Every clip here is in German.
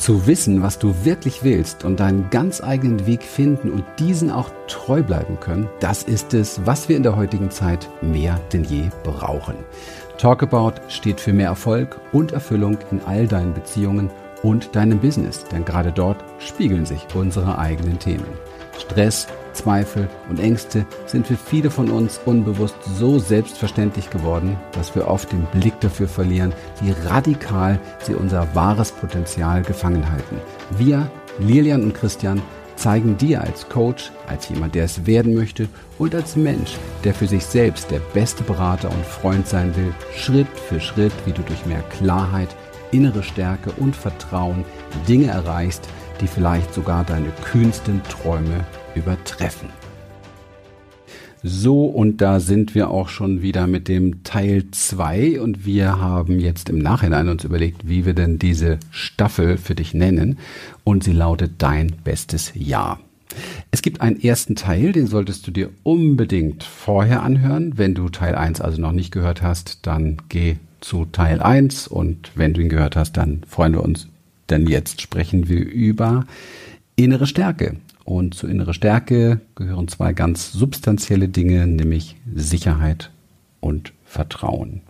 Zu wissen, was du wirklich willst und deinen ganz eigenen Weg finden und diesen auch treu bleiben können, das ist es, was wir in der heutigen Zeit mehr denn je brauchen. Talkabout steht für mehr Erfolg und Erfüllung in all deinen Beziehungen und deinem Business, denn gerade dort spiegeln sich unsere eigenen Themen. Stress, Zweifel und Ängste sind für viele von uns unbewusst so selbstverständlich geworden, dass wir oft den Blick dafür verlieren, wie radikal sie unser wahres Potenzial gefangen halten. Wir, Lilian und Christian, zeigen dir als Coach, als jemand, der es werden möchte und als Mensch, der für sich selbst der beste Berater und Freund sein will, Schritt für Schritt, wie du durch mehr Klarheit, innere Stärke und Vertrauen Dinge erreichst, die vielleicht sogar deine kühnsten Träume übertreffen. So, und da sind wir auch schon wieder mit dem Teil 2 und wir haben jetzt im Nachhinein uns überlegt, wie wir denn diese Staffel für dich nennen und sie lautet Dein bestes Jahr. Es gibt einen ersten Teil, den solltest du dir unbedingt vorher anhören. Wenn du Teil 1 also noch nicht gehört hast, dann geh zu Teil 1 und wenn du ihn gehört hast, dann freuen wir uns, denn jetzt sprechen wir über innere Stärke. Und zu innere Stärke gehören zwei ganz substanzielle Dinge, nämlich Sicherheit und Vertrauen.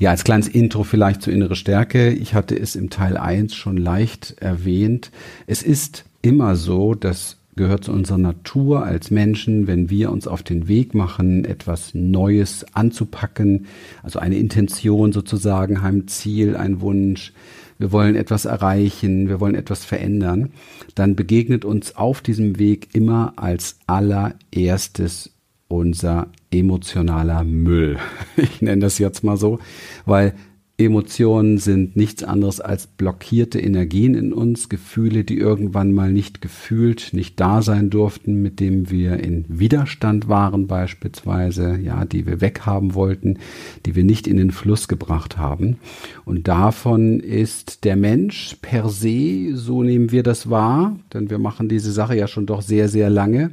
Ja, als kleines Intro vielleicht zu innere Stärke. Ich hatte es im Teil 1 schon leicht erwähnt. Es ist immer so, dass gehört zu unserer Natur als Menschen, wenn wir uns auf den Weg machen, etwas Neues anzupacken, also eine Intention sozusagen, ein Ziel, ein Wunsch, wir wollen etwas erreichen, wir wollen etwas verändern, dann begegnet uns auf diesem Weg immer als allererstes unser emotionaler Müll. Ich nenne das jetzt mal so, weil Emotionen sind nichts anderes als blockierte Energien in uns, Gefühle, die irgendwann mal nicht gefühlt, nicht da sein durften, mit dem wir in Widerstand waren beispielsweise, ja, die wir weghaben wollten, die wir nicht in den Fluss gebracht haben. Und davon ist der Mensch per se, so nehmen wir das wahr, denn wir machen diese Sache ja schon doch sehr, sehr lange,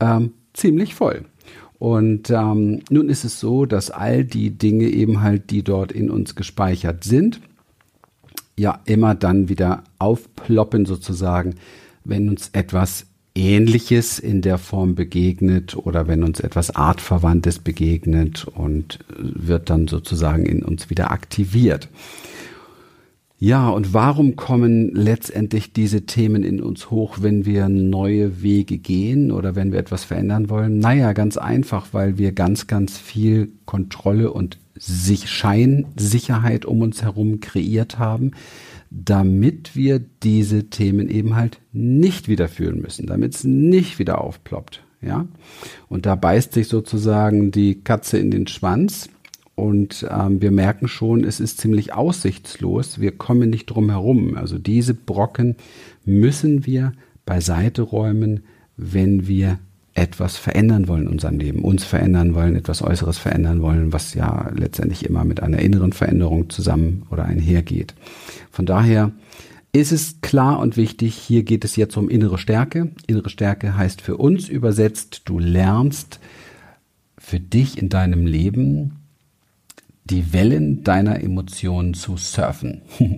ähm, ziemlich voll. Und ähm, nun ist es so, dass all die Dinge eben halt, die dort in uns gespeichert sind, ja immer dann wieder aufploppen sozusagen, wenn uns etwas Ähnliches in der Form begegnet oder wenn uns etwas Artverwandtes begegnet und wird dann sozusagen in uns wieder aktiviert. Ja, und warum kommen letztendlich diese Themen in uns hoch, wenn wir neue Wege gehen oder wenn wir etwas verändern wollen? Naja, ganz einfach, weil wir ganz, ganz viel Kontrolle und sich Scheinsicherheit um uns herum kreiert haben, damit wir diese Themen eben halt nicht wieder fühlen müssen, damit es nicht wieder aufploppt. Ja, und da beißt sich sozusagen die Katze in den Schwanz und ähm, wir merken schon, es ist ziemlich aussichtslos. Wir kommen nicht drum herum. Also diese Brocken müssen wir beiseite räumen, wenn wir etwas verändern wollen in unserem Leben, uns verändern wollen, etwas Äußeres verändern wollen, was ja letztendlich immer mit einer inneren Veränderung zusammen oder einhergeht. Von daher ist es klar und wichtig, hier geht es jetzt um innere Stärke. Innere Stärke heißt für uns übersetzt, du lernst für dich in deinem Leben die Wellen deiner Emotionen zu surfen.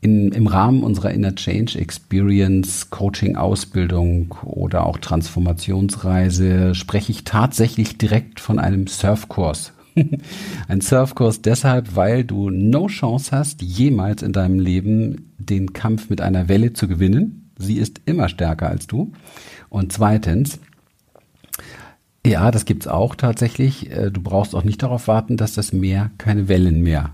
In, Im Rahmen unserer Inner Change Experience, Coaching, Ausbildung oder auch Transformationsreise spreche ich tatsächlich direkt von einem Surfkurs. Ein Surfkurs deshalb, weil du no Chance hast, jemals in deinem Leben den Kampf mit einer Welle zu gewinnen. Sie ist immer stärker als du. Und zweitens, ja, das gibt's auch tatsächlich. Äh, du brauchst auch nicht darauf warten, dass das Meer keine Wellen mehr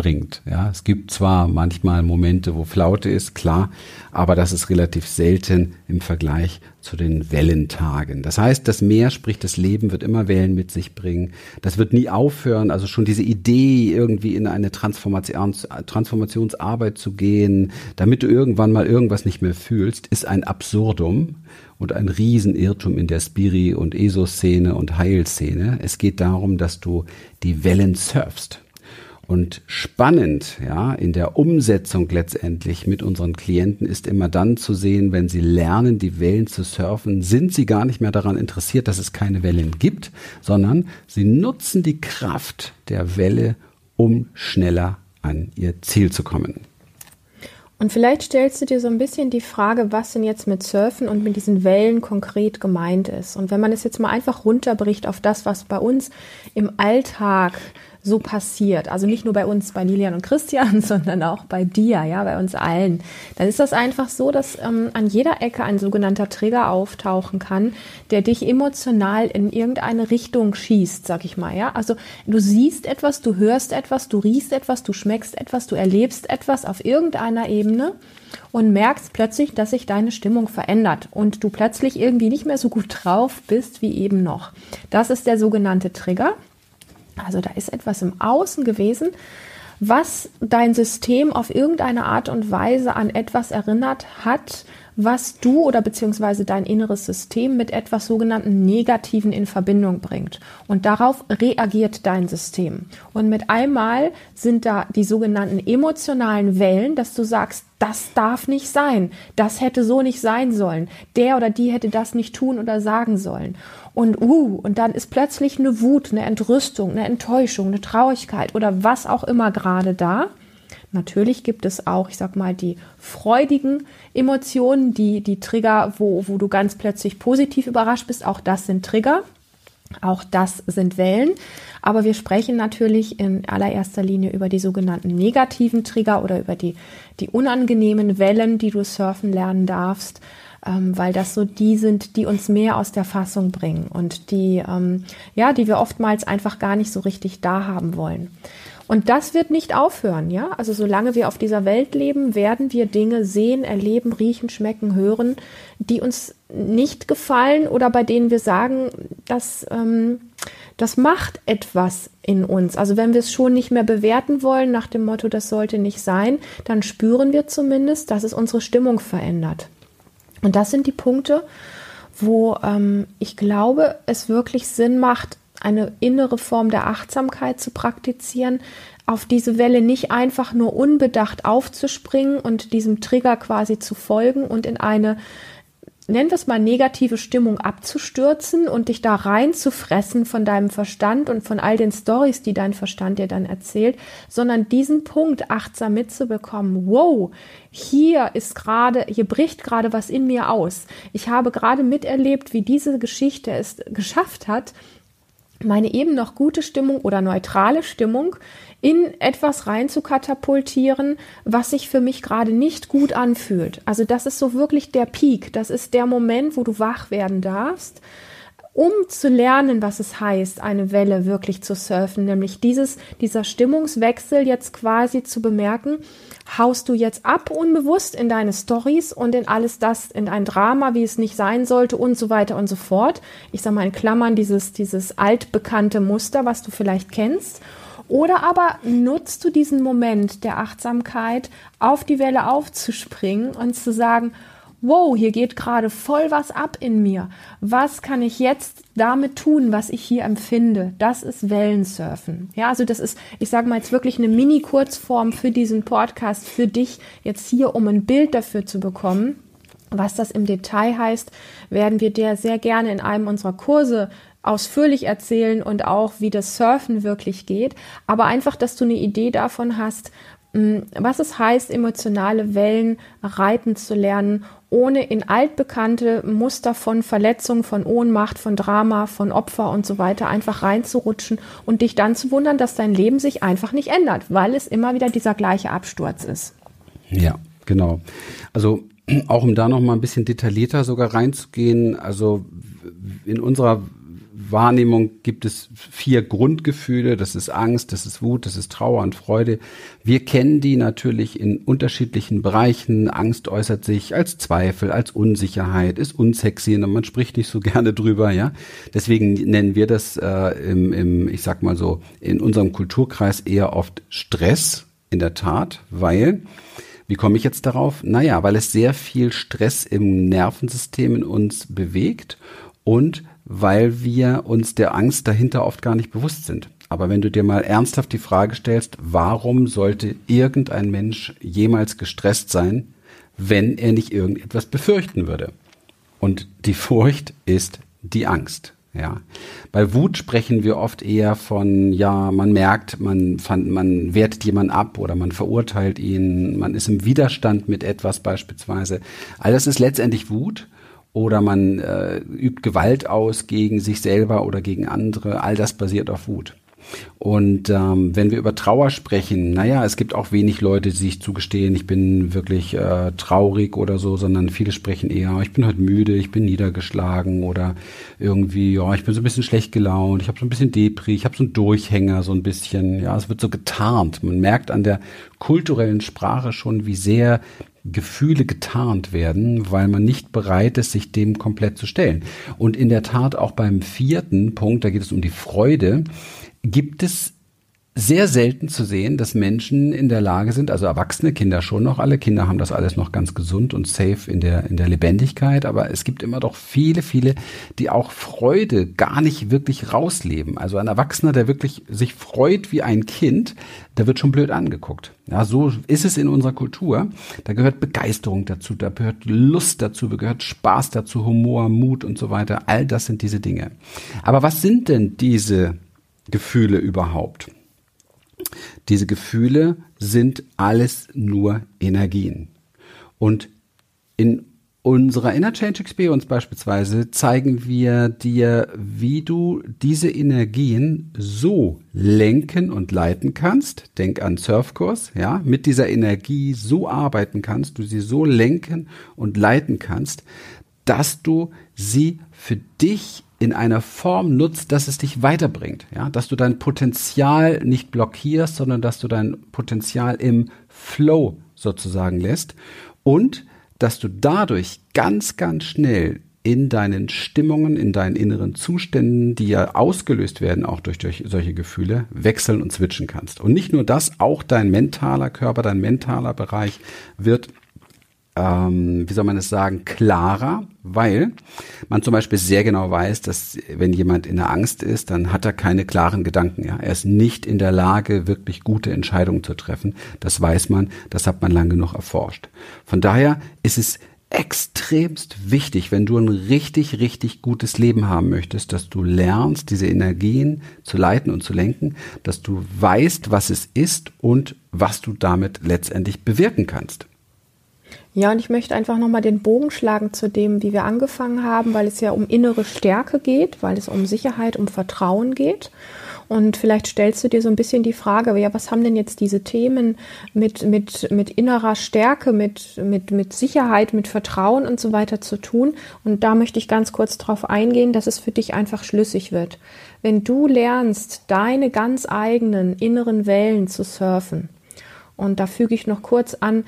bringt. Ja, es gibt zwar manchmal Momente, wo Flaute ist, klar, aber das ist relativ selten im Vergleich zu den Wellentagen. Das heißt, das Meer, sprich das Leben, wird immer Wellen mit sich bringen. Das wird nie aufhören. Also schon diese Idee, irgendwie in eine Transformations Transformationsarbeit zu gehen, damit du irgendwann mal irgendwas nicht mehr fühlst, ist ein Absurdum und ein Riesenirrtum in der Spiri- und ESO-Szene und Heilszene. Es geht darum, dass du die Wellen surfst. Und spannend, ja, in der Umsetzung letztendlich mit unseren Klienten ist immer dann zu sehen, wenn sie lernen, die Wellen zu surfen, sind sie gar nicht mehr daran interessiert, dass es keine Wellen gibt, sondern sie nutzen die Kraft der Welle, um schneller an ihr Ziel zu kommen. Und vielleicht stellst du dir so ein bisschen die Frage, was denn jetzt mit Surfen und mit diesen Wellen konkret gemeint ist. Und wenn man es jetzt mal einfach runterbricht auf das, was bei uns im Alltag so passiert, also nicht nur bei uns, bei Lilian und Christian, sondern auch bei dir, ja, bei uns allen, dann ist das einfach so, dass ähm, an jeder Ecke ein sogenannter Trigger auftauchen kann, der dich emotional in irgendeine Richtung schießt, sag ich mal, ja. Also du siehst etwas, du hörst etwas, du riechst etwas, du schmeckst etwas, du erlebst etwas auf irgendeiner Ebene und merkst plötzlich, dass sich deine Stimmung verändert und du plötzlich irgendwie nicht mehr so gut drauf bist wie eben noch. Das ist der sogenannte Trigger. Also da ist etwas im Außen gewesen, was dein System auf irgendeine Art und Weise an etwas erinnert hat, was du oder beziehungsweise dein inneres System mit etwas sogenannten Negativen in Verbindung bringt. Und darauf reagiert dein System. Und mit einmal sind da die sogenannten emotionalen Wellen, dass du sagst, das darf nicht sein, das hätte so nicht sein sollen, der oder die hätte das nicht tun oder sagen sollen. Und uh, und dann ist plötzlich eine Wut, eine Entrüstung, eine Enttäuschung, eine Traurigkeit oder was auch immer gerade da. Natürlich gibt es auch, ich sag mal, die freudigen Emotionen, die, die Trigger, wo, wo du ganz plötzlich positiv überrascht bist. Auch das sind Trigger. Auch das sind Wellen. Aber wir sprechen natürlich in allererster Linie über die sogenannten negativen Trigger oder über die, die unangenehmen Wellen, die du surfen lernen darfst, ähm, weil das so die sind, die uns mehr aus der Fassung bringen und die, ähm, ja, die wir oftmals einfach gar nicht so richtig da haben wollen. Und das wird nicht aufhören, ja. Also solange wir auf dieser Welt leben, werden wir Dinge sehen, erleben, riechen, schmecken, hören, die uns nicht gefallen oder bei denen wir sagen, dass ähm, das macht etwas in uns. Also wenn wir es schon nicht mehr bewerten wollen nach dem Motto, das sollte nicht sein, dann spüren wir zumindest, dass es unsere Stimmung verändert. Und das sind die Punkte, wo ähm, ich glaube, es wirklich Sinn macht, eine innere Form der Achtsamkeit zu praktizieren, auf diese Welle nicht einfach nur unbedacht aufzuspringen und diesem Trigger quasi zu folgen und in eine nennen wir es mal negative Stimmung abzustürzen und dich da reinzufressen von deinem Verstand und von all den Stories, die dein Verstand dir dann erzählt, sondern diesen Punkt achtsam mitzubekommen. Wow, hier ist gerade, hier bricht gerade was in mir aus. Ich habe gerade miterlebt, wie diese Geschichte es geschafft hat, meine eben noch gute Stimmung oder neutrale Stimmung in etwas rein zu katapultieren, was sich für mich gerade nicht gut anfühlt. Also das ist so wirklich der Peak. Das ist der Moment, wo du wach werden darfst, um zu lernen, was es heißt, eine Welle wirklich zu surfen, nämlich dieses, dieser Stimmungswechsel jetzt quasi zu bemerken, haust du jetzt ab unbewusst in deine Stories und in alles das, in ein Drama, wie es nicht sein sollte und so weiter und so fort. Ich sage mal in Klammern dieses, dieses altbekannte Muster, was du vielleicht kennst. Oder aber nutzt du diesen Moment der Achtsamkeit, auf die Welle aufzuspringen und zu sagen, wow, hier geht gerade voll was ab in mir. Was kann ich jetzt damit tun, was ich hier empfinde? Das ist Wellensurfen. Ja, also das ist, ich sage mal jetzt wirklich eine Mini-Kurzform für diesen Podcast, für dich jetzt hier, um ein Bild dafür zu bekommen. Was das im Detail heißt, werden wir dir sehr gerne in einem unserer Kurse ausführlich erzählen und auch, wie das Surfen wirklich geht. Aber einfach, dass du eine Idee davon hast, mm, was es heißt, emotionale Wellen reiten zu lernen, ohne in altbekannte Muster von Verletzung, von Ohnmacht, von Drama, von Opfer und so weiter einfach reinzurutschen und dich dann zu wundern, dass dein Leben sich einfach nicht ändert, weil es immer wieder dieser gleiche Absturz ist. Ja, genau. Also auch um da noch mal ein bisschen detaillierter sogar reinzugehen, also in unserer Wahrnehmung gibt es vier Grundgefühle. Das ist Angst, das ist Wut, das ist Trauer und Freude. Wir kennen die natürlich in unterschiedlichen Bereichen. Angst äußert sich als Zweifel, als Unsicherheit, ist unsexy und man spricht nicht so gerne drüber, ja. Deswegen nennen wir das äh, im, im, ich sag mal so, in unserem Kulturkreis eher oft Stress, in der Tat, weil wie komme ich jetzt darauf? Naja, weil es sehr viel Stress im Nervensystem in uns bewegt und weil wir uns der Angst dahinter oft gar nicht bewusst sind. Aber wenn du dir mal ernsthaft die Frage stellst, warum sollte irgendein Mensch jemals gestresst sein, wenn er nicht irgendetwas befürchten würde? Und die Furcht ist die Angst. Ja. Bei Wut sprechen wir oft eher von, ja, man merkt, man fand, man wertet jemanden ab oder man verurteilt ihn, man ist im Widerstand mit etwas beispielsweise. All das ist letztendlich Wut oder man äh, übt Gewalt aus gegen sich selber oder gegen andere. All das basiert auf Wut. Und ähm, wenn wir über Trauer sprechen, naja, es gibt auch wenig Leute, die sich zugestehen, ich bin wirklich äh, traurig oder so, sondern viele sprechen eher, ich bin heute müde, ich bin niedergeschlagen oder irgendwie, ja, ich bin so ein bisschen schlecht gelaunt, ich habe so ein bisschen Depri, ich habe so einen Durchhänger so ein bisschen, ja, es wird so getarnt. Man merkt an der kulturellen Sprache schon, wie sehr Gefühle getarnt werden, weil man nicht bereit ist, sich dem komplett zu stellen. Und in der Tat auch beim vierten Punkt, da geht es um die Freude, gibt es sehr selten zu sehen, dass Menschen in der Lage sind, also erwachsene Kinder schon noch, alle Kinder haben das alles noch ganz gesund und safe in der, in der Lebendigkeit, aber es gibt immer doch viele, viele, die auch Freude gar nicht wirklich rausleben. Also ein Erwachsener, der wirklich sich freut wie ein Kind, der wird schon blöd angeguckt. Ja, so ist es in unserer Kultur. Da gehört Begeisterung dazu, da gehört Lust dazu, da gehört Spaß dazu, Humor, Mut und so weiter. All das sind diese Dinge. Aber was sind denn diese Gefühle überhaupt? Diese Gefühle sind alles nur Energien. Und in unserer Inner Change Experience beispielsweise zeigen wir dir, wie du diese Energien so lenken und leiten kannst. Denk an Surfkurs, ja, mit dieser Energie so arbeiten kannst, du sie so lenken und leiten kannst, dass du sie für dich in einer Form nutzt, dass es dich weiterbringt, ja, dass du dein Potenzial nicht blockierst, sondern dass du dein Potenzial im Flow sozusagen lässt und dass du dadurch ganz, ganz schnell in deinen Stimmungen, in deinen inneren Zuständen, die ja ausgelöst werden, auch durch, durch solche Gefühle, wechseln und switchen kannst. Und nicht nur das, auch dein mentaler Körper, dein mentaler Bereich wird ähm, wie soll man es sagen, klarer, weil man zum Beispiel sehr genau weiß, dass wenn jemand in der Angst ist, dann hat er keine klaren Gedanken. Ja? Er ist nicht in der Lage, wirklich gute Entscheidungen zu treffen. Das weiß man, das hat man lang genug erforscht. Von daher ist es extremst wichtig, wenn du ein richtig, richtig gutes Leben haben möchtest, dass du lernst, diese Energien zu leiten und zu lenken, dass du weißt, was es ist und was du damit letztendlich bewirken kannst. Ja, und ich möchte einfach nochmal den Bogen schlagen zu dem, wie wir angefangen haben, weil es ja um innere Stärke geht, weil es um Sicherheit, um Vertrauen geht. Und vielleicht stellst du dir so ein bisschen die Frage, ja, was haben denn jetzt diese Themen mit, mit, mit innerer Stärke, mit, mit, mit Sicherheit, mit Vertrauen und so weiter zu tun? Und da möchte ich ganz kurz darauf eingehen, dass es für dich einfach schlüssig wird. Wenn du lernst, deine ganz eigenen inneren Wellen zu surfen, und da füge ich noch kurz an,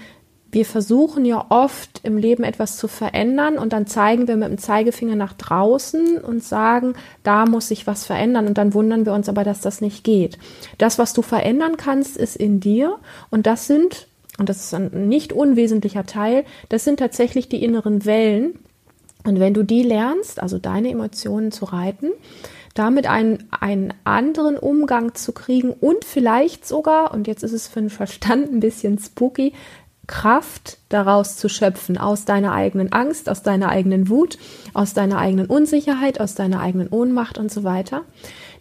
wir versuchen ja oft im Leben etwas zu verändern und dann zeigen wir mit dem Zeigefinger nach draußen und sagen, da muss sich was verändern und dann wundern wir uns aber, dass das nicht geht. Das, was du verändern kannst, ist in dir und das sind, und das ist ein nicht unwesentlicher Teil, das sind tatsächlich die inneren Wellen. Und wenn du die lernst, also deine Emotionen zu reiten, damit einen, einen anderen Umgang zu kriegen und vielleicht sogar, und jetzt ist es für den Verstand ein bisschen spooky, Kraft daraus zu schöpfen, aus deiner eigenen Angst, aus deiner eigenen Wut, aus deiner eigenen Unsicherheit, aus deiner eigenen Ohnmacht und so weiter,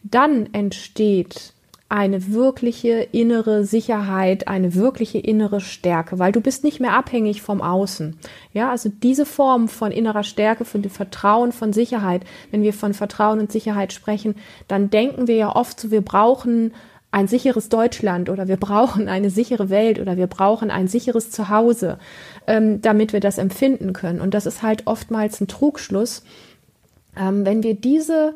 dann entsteht eine wirkliche innere Sicherheit, eine wirkliche innere Stärke, weil du bist nicht mehr abhängig vom Außen. Ja, also diese Form von innerer Stärke, von dem Vertrauen, von Sicherheit, wenn wir von Vertrauen und Sicherheit sprechen, dann denken wir ja oft so, wir brauchen ein sicheres Deutschland oder wir brauchen eine sichere Welt oder wir brauchen ein sicheres Zuhause, ähm, damit wir das empfinden können. Und das ist halt oftmals ein Trugschluss. Ähm, wenn wir diese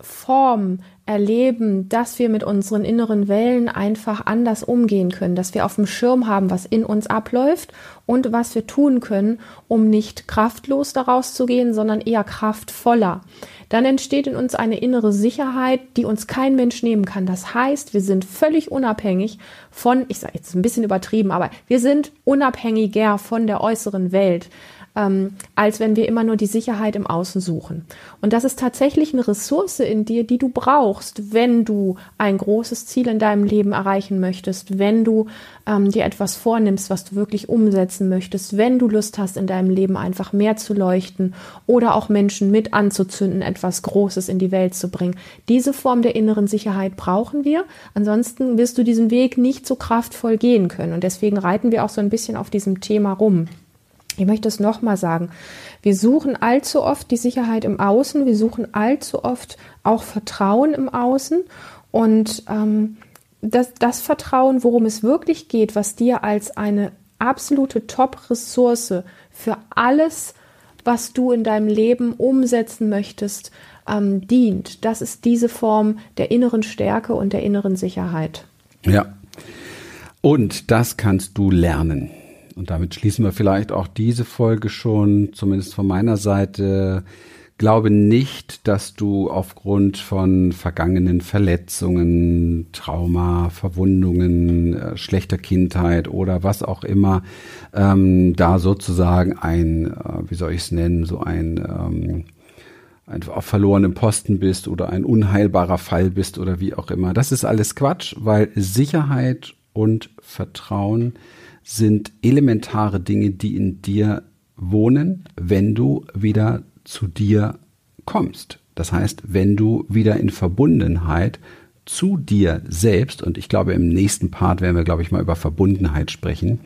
Form erleben, dass wir mit unseren inneren Wellen einfach anders umgehen können, dass wir auf dem Schirm haben, was in uns abläuft und was wir tun können, um nicht kraftlos daraus zu gehen, sondern eher kraftvoller. Dann entsteht in uns eine innere Sicherheit, die uns kein Mensch nehmen kann. Das heißt, wir sind völlig unabhängig von, ich sage jetzt ein bisschen übertrieben, aber wir sind unabhängiger von der äußeren Welt ähm, als wenn wir immer nur die Sicherheit im Außen suchen. Und das ist tatsächlich eine Ressource in dir, die du brauchst wenn du ein großes Ziel in deinem Leben erreichen möchtest, wenn du ähm, dir etwas vornimmst, was du wirklich umsetzen möchtest, wenn du Lust hast, in deinem Leben einfach mehr zu leuchten oder auch Menschen mit anzuzünden, etwas Großes in die Welt zu bringen. Diese Form der inneren Sicherheit brauchen wir. Ansonsten wirst du diesen Weg nicht so kraftvoll gehen können. Und deswegen reiten wir auch so ein bisschen auf diesem Thema rum. Ich möchte es nochmal sagen. Wir suchen allzu oft die Sicherheit im Außen. Wir suchen allzu oft auch Vertrauen im Außen. Und ähm, das, das Vertrauen, worum es wirklich geht, was dir als eine absolute Top-Ressource für alles, was du in deinem Leben umsetzen möchtest, ähm, dient. Das ist diese Form der inneren Stärke und der inneren Sicherheit. Ja. Und das kannst du lernen. Und damit schließen wir vielleicht auch diese Folge schon, zumindest von meiner Seite. Glaube nicht, dass du aufgrund von vergangenen Verletzungen, Trauma, Verwundungen, äh, schlechter Kindheit oder was auch immer, ähm, da sozusagen ein, äh, wie soll ich es nennen, so ein ähm, ein auf verlorenem Posten bist oder ein unheilbarer Fall bist oder wie auch immer. Das ist alles Quatsch, weil Sicherheit und Vertrauen sind elementare Dinge, die in dir wohnen, wenn du wieder zu dir kommst. Das heißt, wenn du wieder in Verbundenheit zu dir selbst, und ich glaube, im nächsten Part werden wir, glaube ich, mal über Verbundenheit sprechen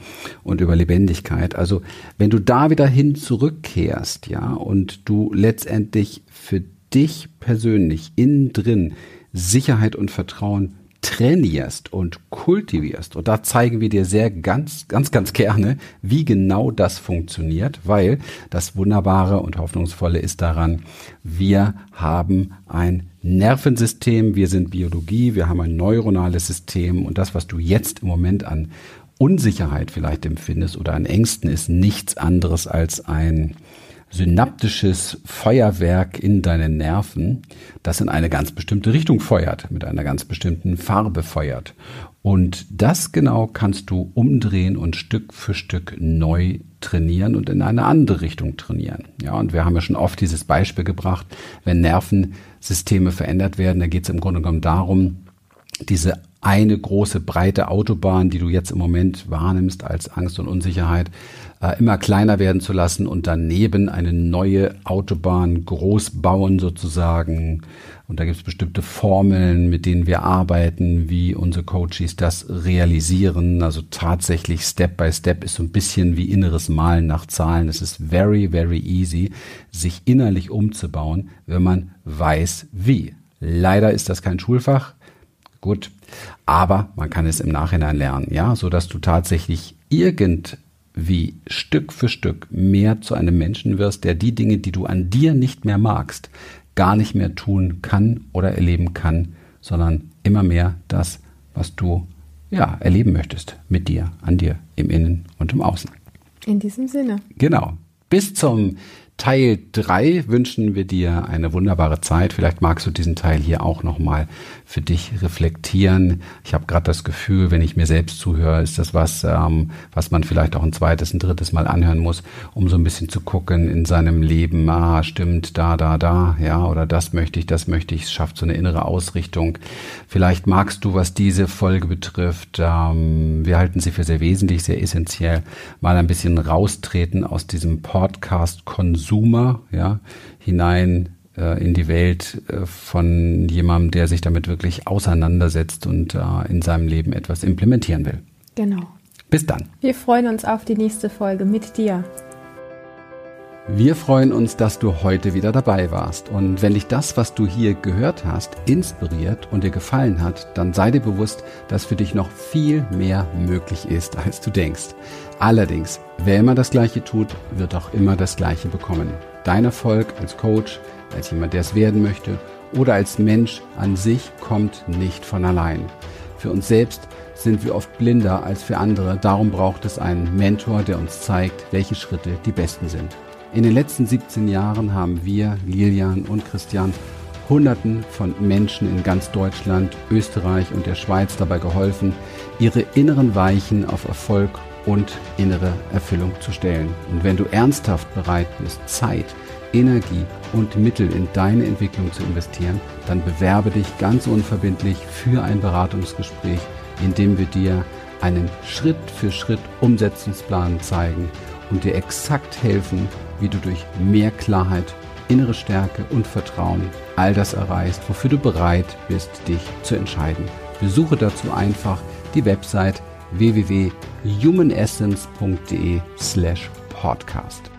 und über Lebendigkeit. Also, wenn du da wieder hin zurückkehrst, ja, und du letztendlich für dich persönlich innen drin Sicherheit und Vertrauen trainierst und kultivierst. Und da zeigen wir dir sehr ganz, ganz, ganz gerne, wie genau das funktioniert, weil das Wunderbare und Hoffnungsvolle ist daran, wir haben ein Nervensystem, wir sind Biologie, wir haben ein neuronales System und das, was du jetzt im Moment an Unsicherheit vielleicht empfindest oder an Ängsten, ist nichts anderes als ein synaptisches Feuerwerk in deinen Nerven, das in eine ganz bestimmte Richtung feuert, mit einer ganz bestimmten Farbe feuert. Und das genau kannst du umdrehen und Stück für Stück neu trainieren und in eine andere Richtung trainieren. Ja, und wir haben ja schon oft dieses Beispiel gebracht, wenn Nervensysteme verändert werden, da geht es im Grunde genommen darum, diese eine große breite Autobahn, die du jetzt im Moment wahrnimmst als Angst und Unsicherheit, äh, immer kleiner werden zu lassen und daneben eine neue Autobahn groß bauen sozusagen. Und da gibt es bestimmte Formeln, mit denen wir arbeiten, wie unsere Coaches das realisieren. Also tatsächlich Step by Step ist so ein bisschen wie inneres Malen nach Zahlen. Es ist very, very easy, sich innerlich umzubauen, wenn man weiß wie. Leider ist das kein Schulfach. Gut, aber man kann es im Nachhinein lernen, ja, so dass du tatsächlich irgend wie Stück für Stück mehr zu einem Menschen wirst, der die Dinge, die du an dir nicht mehr magst, gar nicht mehr tun kann oder erleben kann, sondern immer mehr das, was du ja erleben möchtest mit dir, an dir, im Innen und im Außen. In diesem Sinne. Genau. Bis zum Teil 3 wünschen wir dir eine wunderbare Zeit. Vielleicht magst du diesen Teil hier auch nochmal für dich reflektieren. Ich habe gerade das Gefühl, wenn ich mir selbst zuhöre, ist das was, ähm, was man vielleicht auch ein zweites, ein drittes Mal anhören muss, um so ein bisschen zu gucken in seinem Leben, ah, stimmt, da, da, da, ja, oder das möchte ich, das möchte ich. Es schafft so eine innere Ausrichtung. Vielleicht magst du, was diese Folge betrifft, ähm, wir halten sie für sehr wesentlich, sehr essentiell, mal ein bisschen raustreten aus diesem Podcast-Konsum Consumer, ja, hinein äh, in die Welt äh, von jemandem, der sich damit wirklich auseinandersetzt und äh, in seinem Leben etwas implementieren will. Genau. Bis dann. Wir freuen uns auf die nächste Folge mit dir. Wir freuen uns, dass du heute wieder dabei warst. Und wenn dich das, was du hier gehört hast, inspiriert und dir gefallen hat, dann sei dir bewusst, dass für dich noch viel mehr möglich ist, als du denkst. Allerdings, wer immer das Gleiche tut, wird auch immer das Gleiche bekommen. Dein Erfolg als Coach, als jemand, der es werden möchte oder als Mensch an sich kommt nicht von allein. Für uns selbst sind wir oft blinder als für andere. Darum braucht es einen Mentor, der uns zeigt, welche Schritte die besten sind. In den letzten 17 Jahren haben wir, Lilian und Christian, Hunderten von Menschen in ganz Deutschland, Österreich und der Schweiz dabei geholfen, ihre inneren Weichen auf Erfolg und innere Erfüllung zu stellen. Und wenn du ernsthaft bereit bist, Zeit Energie und Mittel in deine Entwicklung zu investieren, dann bewerbe dich ganz unverbindlich für ein Beratungsgespräch, in dem wir dir einen Schritt für Schritt Umsetzungsplan zeigen und dir exakt helfen, wie du durch mehr Klarheit, innere Stärke und Vertrauen all das erreichst, wofür du bereit bist, dich zu entscheiden. Besuche dazu einfach die Website www.humanessence.de slash podcast.